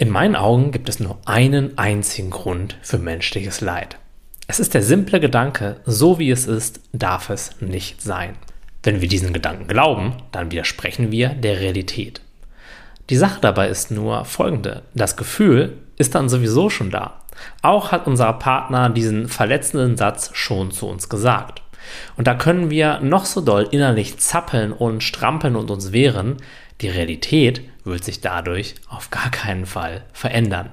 In meinen Augen gibt es nur einen einzigen Grund für menschliches Leid. Es ist der simple Gedanke, so wie es ist, darf es nicht sein. Wenn wir diesen Gedanken glauben, dann widersprechen wir der Realität. Die Sache dabei ist nur folgende. Das Gefühl ist dann sowieso schon da. Auch hat unser Partner diesen verletzenden Satz schon zu uns gesagt. Und da können wir noch so doll innerlich zappeln und strampeln und uns wehren. Die Realität wird sich dadurch auf gar keinen Fall verändern.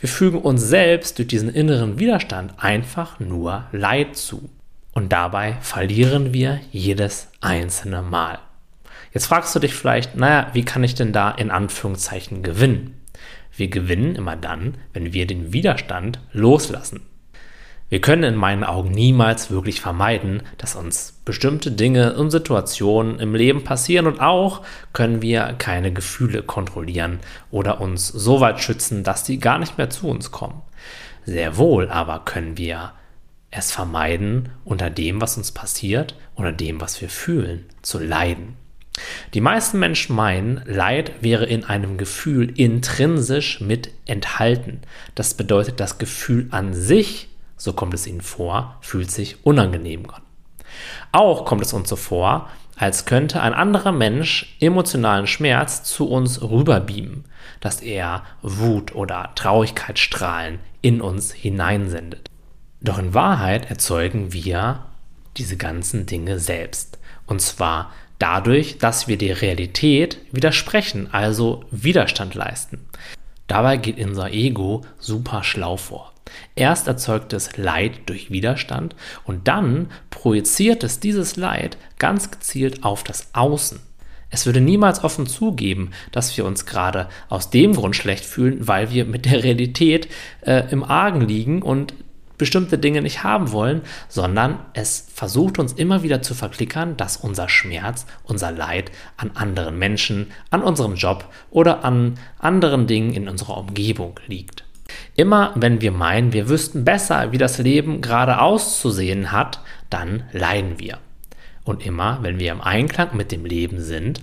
Wir fügen uns selbst durch diesen inneren Widerstand einfach nur Leid zu. Und dabei verlieren wir jedes einzelne Mal. Jetzt fragst du dich vielleicht, naja, wie kann ich denn da in Anführungszeichen gewinnen? Wir gewinnen immer dann, wenn wir den Widerstand loslassen. Wir können in meinen Augen niemals wirklich vermeiden, dass uns bestimmte Dinge und Situationen im Leben passieren und auch können wir keine Gefühle kontrollieren oder uns so weit schützen, dass die gar nicht mehr zu uns kommen. Sehr wohl aber können wir es vermeiden, unter dem, was uns passiert, unter dem, was wir fühlen, zu leiden. Die meisten Menschen meinen, Leid wäre in einem Gefühl intrinsisch mit enthalten. Das bedeutet, das Gefühl an sich so kommt es ihnen vor, fühlt sich unangenehm an. Auch kommt es uns so vor, als könnte ein anderer Mensch emotionalen Schmerz zu uns rüberbeamen, dass er Wut oder Traurigkeitsstrahlen in uns hineinsendet. Doch in Wahrheit erzeugen wir diese ganzen Dinge selbst. Und zwar dadurch, dass wir der Realität widersprechen, also Widerstand leisten. Dabei geht unser Ego super schlau vor. Erst erzeugt es Leid durch Widerstand und dann projiziert es dieses Leid ganz gezielt auf das Außen. Es würde niemals offen zugeben, dass wir uns gerade aus dem Grund schlecht fühlen, weil wir mit der Realität äh, im Argen liegen und bestimmte Dinge nicht haben wollen, sondern es versucht uns immer wieder zu verklickern, dass unser Schmerz, unser Leid an anderen Menschen, an unserem Job oder an anderen Dingen in unserer Umgebung liegt. Immer wenn wir meinen, wir wüssten besser, wie das Leben gerade auszusehen hat, dann leiden wir. Und immer, wenn wir im Einklang mit dem Leben sind,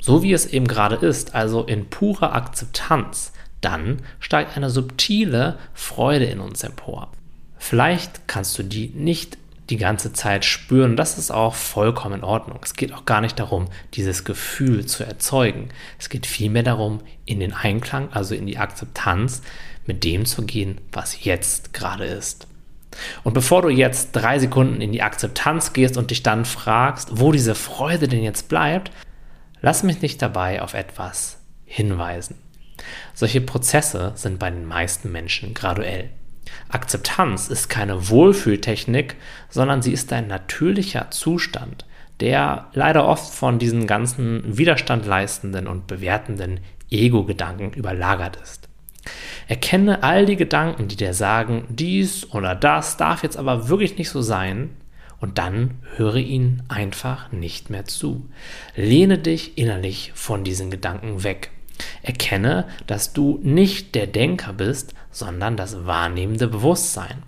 so wie es eben gerade ist, also in purer Akzeptanz, dann steigt eine subtile Freude in uns empor. Vielleicht kannst du die nicht die ganze Zeit spüren. Das ist auch vollkommen in Ordnung. Es geht auch gar nicht darum, dieses Gefühl zu erzeugen. Es geht vielmehr darum, in den Einklang, also in die Akzeptanz mit dem zu gehen, was jetzt gerade ist. Und bevor du jetzt drei Sekunden in die Akzeptanz gehst und dich dann fragst, wo diese Freude denn jetzt bleibt, lass mich nicht dabei auf etwas hinweisen. Solche Prozesse sind bei den meisten Menschen graduell. Akzeptanz ist keine Wohlfühltechnik, sondern sie ist ein natürlicher Zustand, der leider oft von diesen ganzen Widerstand leistenden und bewertenden Ego-Gedanken überlagert ist. Erkenne all die Gedanken, die dir sagen, dies oder das darf jetzt aber wirklich nicht so sein, und dann höre ihnen einfach nicht mehr zu. Lehne dich innerlich von diesen Gedanken weg. Erkenne, dass du nicht der Denker bist, sondern das wahrnehmende Bewusstsein.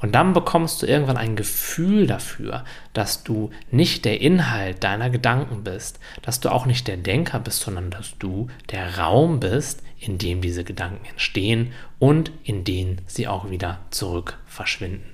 Und dann bekommst du irgendwann ein Gefühl dafür, dass du nicht der Inhalt deiner Gedanken bist, dass du auch nicht der Denker bist, sondern dass du der Raum bist, in dem diese Gedanken entstehen und in den sie auch wieder zurück verschwinden.